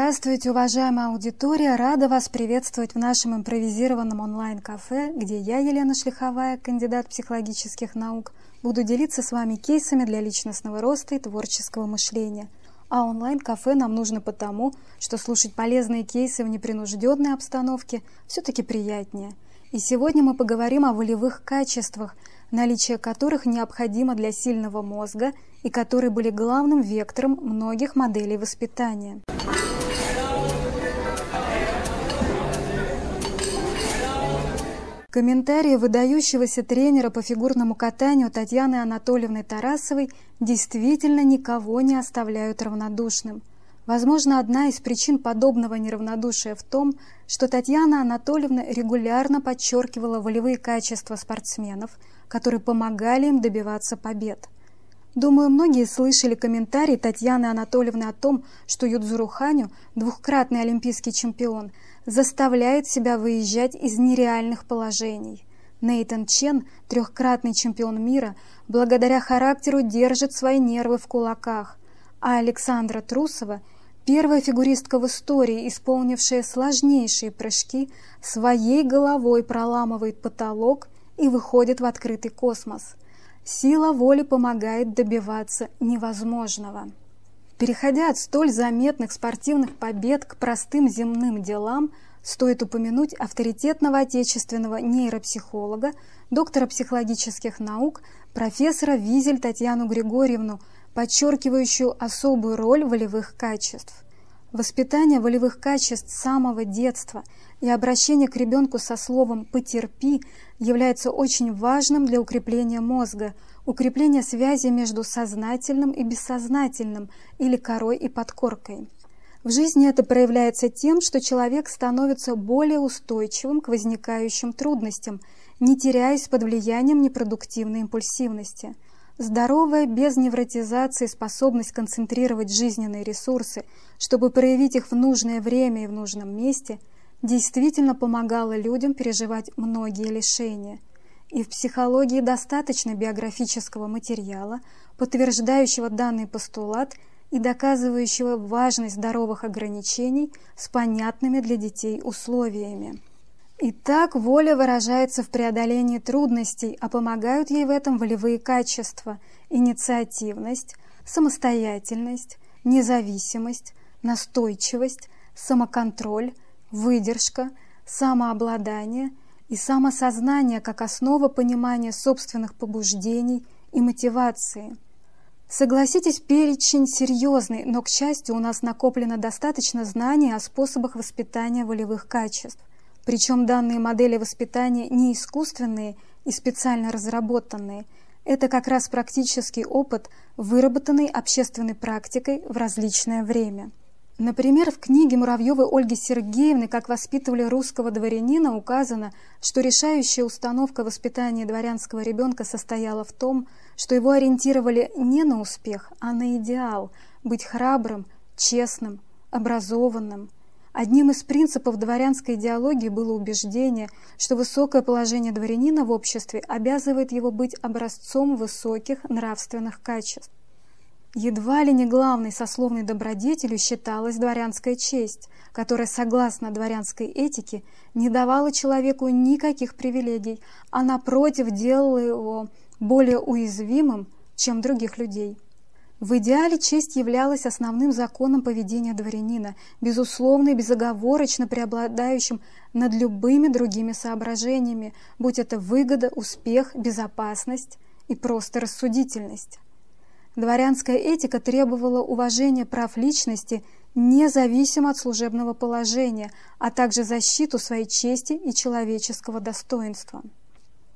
Здравствуйте, уважаемая аудитория! Рада вас приветствовать в нашем импровизированном онлайн-кафе, где я, Елена Шлиховая, кандидат психологических наук, буду делиться с вами кейсами для личностного роста и творческого мышления. А онлайн-кафе нам нужно потому, что слушать полезные кейсы в непринужденной обстановке все-таки приятнее. И сегодня мы поговорим о волевых качествах, наличие которых необходимо для сильного мозга и которые были главным вектором многих моделей воспитания. Комментарии выдающегося тренера по фигурному катанию Татьяны Анатольевны Тарасовой действительно никого не оставляют равнодушным. Возможно, одна из причин подобного неравнодушия в том, что Татьяна Анатольевна регулярно подчеркивала волевые качества спортсменов, которые помогали им добиваться побед. Думаю, многие слышали комментарий Татьяны Анатольевны о том, что Юдзуру Ханю, двухкратный олимпийский чемпион, заставляет себя выезжать из нереальных положений. Нейтан Чен, трехкратный чемпион мира, благодаря характеру держит свои нервы в кулаках, а Александра Трусова, первая фигуристка в истории, исполнившая сложнейшие прыжки, своей головой проламывает потолок и выходит в открытый космос. Сила воли помогает добиваться невозможного. Переходя от столь заметных спортивных побед к простым земным делам, стоит упомянуть авторитетного отечественного нейропсихолога, доктора психологических наук, профессора Визель Татьяну Григорьевну, подчеркивающую особую роль волевых качеств. Воспитание волевых качеств с самого детства и обращение к ребенку со словом «потерпи» является очень важным для укрепления мозга, укрепления связи между сознательным и бессознательным или корой и подкоркой. В жизни это проявляется тем, что человек становится более устойчивым к возникающим трудностям, не теряясь под влиянием непродуктивной импульсивности – Здоровая, без невротизации способность концентрировать жизненные ресурсы, чтобы проявить их в нужное время и в нужном месте, действительно помогала людям переживать многие лишения. И в психологии достаточно биографического материала, подтверждающего данный постулат и доказывающего важность здоровых ограничений с понятными для детей условиями. Итак, воля выражается в преодолении трудностей, а помогают ей в этом волевые качества – инициативность, самостоятельность, независимость, настойчивость, самоконтроль, выдержка, самообладание и самосознание как основа понимания собственных побуждений и мотивации. Согласитесь, перечень серьезный, но, к счастью, у нас накоплено достаточно знаний о способах воспитания волевых качеств. Причем данные модели воспитания не искусственные и специально разработанные. Это как раз практический опыт, выработанный общественной практикой в различное время. Например, в книге Муравьевой Ольги Сергеевны «Как воспитывали русского дворянина» указано, что решающая установка воспитания дворянского ребенка состояла в том, что его ориентировали не на успех, а на идеал – быть храбрым, честным, образованным – Одним из принципов дворянской идеологии было убеждение, что высокое положение дворянина в обществе обязывает его быть образцом высоких нравственных качеств. Едва ли не главной сословной добродетелью считалась дворянская честь, которая, согласно дворянской этике, не давала человеку никаких привилегий, а напротив делала его более уязвимым, чем других людей. В идеале честь являлась основным законом поведения дворянина, безусловно и безоговорочно преобладающим над любыми другими соображениями, будь это выгода, успех, безопасность и просто рассудительность. Дворянская этика требовала уважения прав личности независимо от служебного положения, а также защиту своей чести и человеческого достоинства.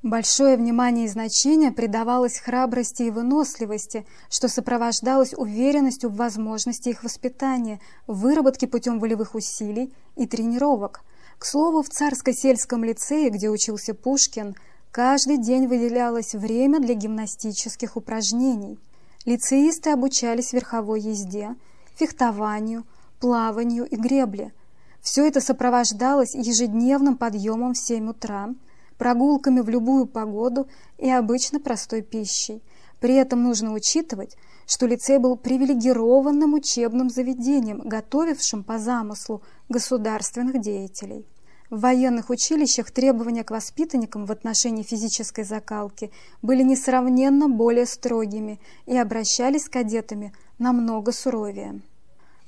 Большое внимание и значение придавалось храбрости и выносливости, что сопровождалось уверенностью в возможности их воспитания, выработки путем волевых усилий и тренировок. К слову, в царско-сельском лицее, где учился Пушкин, каждый день выделялось время для гимнастических упражнений. Лицеисты обучались верховой езде, фехтованию, плаванию и гребле. Все это сопровождалось ежедневным подъемом в 7 утра – прогулками в любую погоду и обычно простой пищей. При этом нужно учитывать, что лицей был привилегированным учебным заведением, готовившим по замыслу государственных деятелей. В военных училищах требования к воспитанникам в отношении физической закалки были несравненно более строгими и обращались с кадетами намного суровее.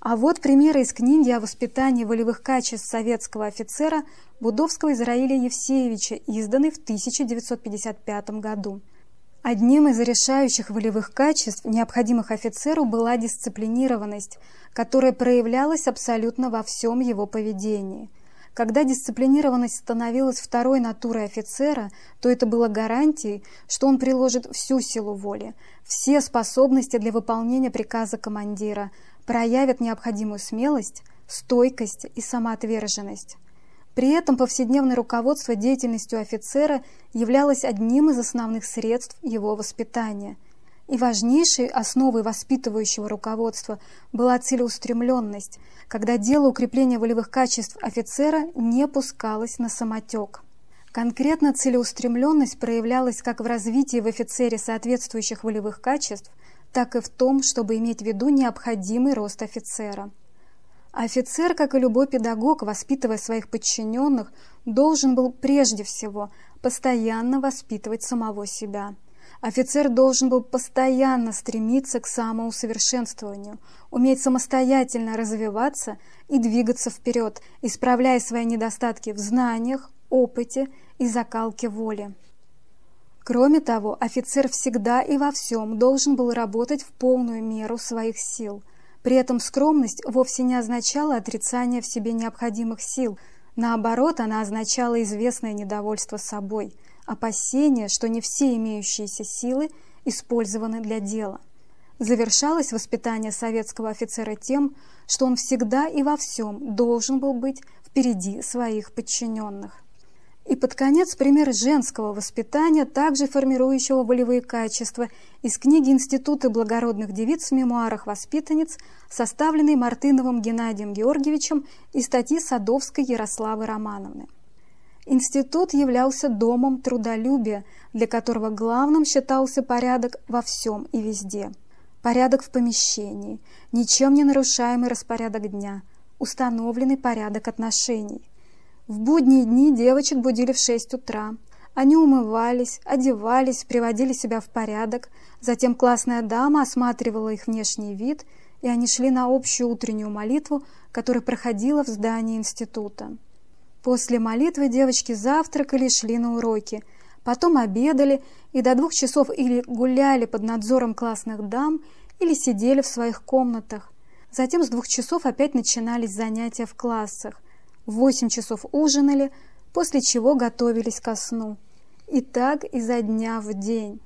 А вот примеры из книги о воспитании волевых качеств советского офицера Будовского Израиля Евсеевича, изданной в 1955 году. Одним из решающих волевых качеств, необходимых офицеру, была дисциплинированность, которая проявлялась абсолютно во всем его поведении – когда дисциплинированность становилась второй натурой офицера, то это было гарантией, что он приложит всю силу воли, все способности для выполнения приказа командира, проявит необходимую смелость, стойкость и самоотверженность. При этом повседневное руководство деятельностью офицера являлось одним из основных средств его воспитания – и важнейшей основой воспитывающего руководства была целеустремленность, когда дело укрепления волевых качеств офицера не пускалось на самотек. Конкретно целеустремленность проявлялась как в развитии в офицере соответствующих волевых качеств, так и в том, чтобы иметь в виду необходимый рост офицера. Офицер, как и любой педагог, воспитывая своих подчиненных, должен был прежде всего постоянно воспитывать самого себя. Офицер должен был постоянно стремиться к самоусовершенствованию, уметь самостоятельно развиваться и двигаться вперед, исправляя свои недостатки в знаниях, опыте и закалке воли. Кроме того, офицер всегда и во всем должен был работать в полную меру своих сил. При этом скромность вовсе не означала отрицание в себе необходимых сил, наоборот, она означала известное недовольство собой – опасение, что не все имеющиеся силы использованы для дела. Завершалось воспитание советского офицера тем, что он всегда и во всем должен был быть впереди своих подчиненных. И под конец пример женского воспитания, также формирующего волевые качества, из книги Института благородных девиц в мемуарах воспитанниц, составленной Мартыновым Геннадием Георгиевичем и статьи Садовской Ярославы Романовны. Институт являлся домом трудолюбия, для которого главным считался порядок во всем и везде. Порядок в помещении, ничем не нарушаемый распорядок дня, установленный порядок отношений. В будние дни девочек будили в 6 утра. Они умывались, одевались, приводили себя в порядок, затем классная дама осматривала их внешний вид, и они шли на общую утреннюю молитву, которая проходила в здании института. После молитвы девочки завтракали и шли на уроки, потом обедали и до двух часов или гуляли под надзором классных дам, или сидели в своих комнатах. Затем с двух часов опять начинались занятия в классах. В восемь часов ужинали, после чего готовились ко сну. И так изо дня в день.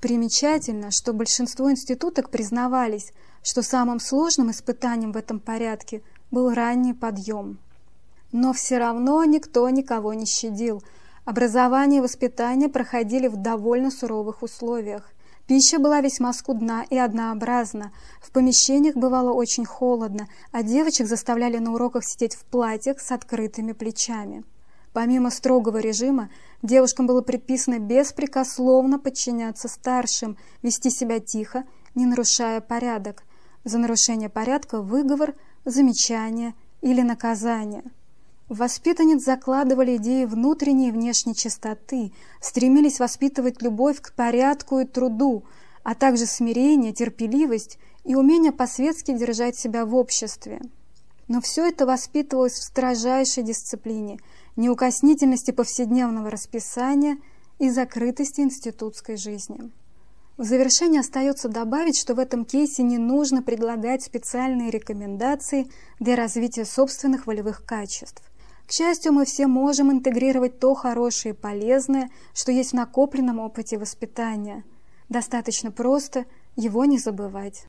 Примечательно, что большинство институток признавались, что самым сложным испытанием в этом порядке был ранний подъем. Но все равно никто никого не щадил. Образование и воспитание проходили в довольно суровых условиях. Пища была весьма скудна и однообразна. В помещениях бывало очень холодно, а девочек заставляли на уроках сидеть в платьях с открытыми плечами. Помимо строгого режима, девушкам было предписано беспрекословно подчиняться старшим, вести себя тихо, не нарушая порядок. За нарушение порядка выговор, замечание или наказание – Воспитанниц закладывали идеи внутренней и внешней чистоты, стремились воспитывать любовь к порядку и труду, а также смирение, терпеливость и умение по-светски держать себя в обществе. Но все это воспитывалось в строжайшей дисциплине, неукоснительности повседневного расписания и закрытости институтской жизни. В завершение остается добавить, что в этом кейсе не нужно предлагать специальные рекомендации для развития собственных волевых качеств. К счастью, мы все можем интегрировать то хорошее и полезное, что есть в накопленном опыте воспитания. Достаточно просто его не забывать.